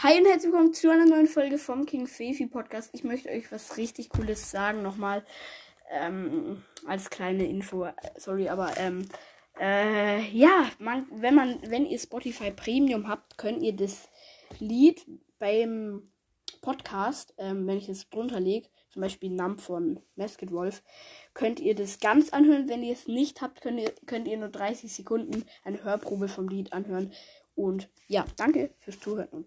Hi und herzlich willkommen zu einer neuen Folge vom King Fefi Podcast. Ich möchte euch was richtig Cooles sagen nochmal. Ähm, als kleine Info. Sorry, aber ähm, äh, ja, man, wenn man, wenn ihr Spotify Premium habt, könnt ihr das Lied beim Podcast, ähm, wenn ich es drunter lege, zum Beispiel Numb von Masked Wolf, könnt ihr das ganz anhören. Wenn ihr es nicht habt, könnt ihr, könnt ihr nur 30 Sekunden eine Hörprobe vom Lied anhören. Und ja, danke fürs Zuhören und ciao.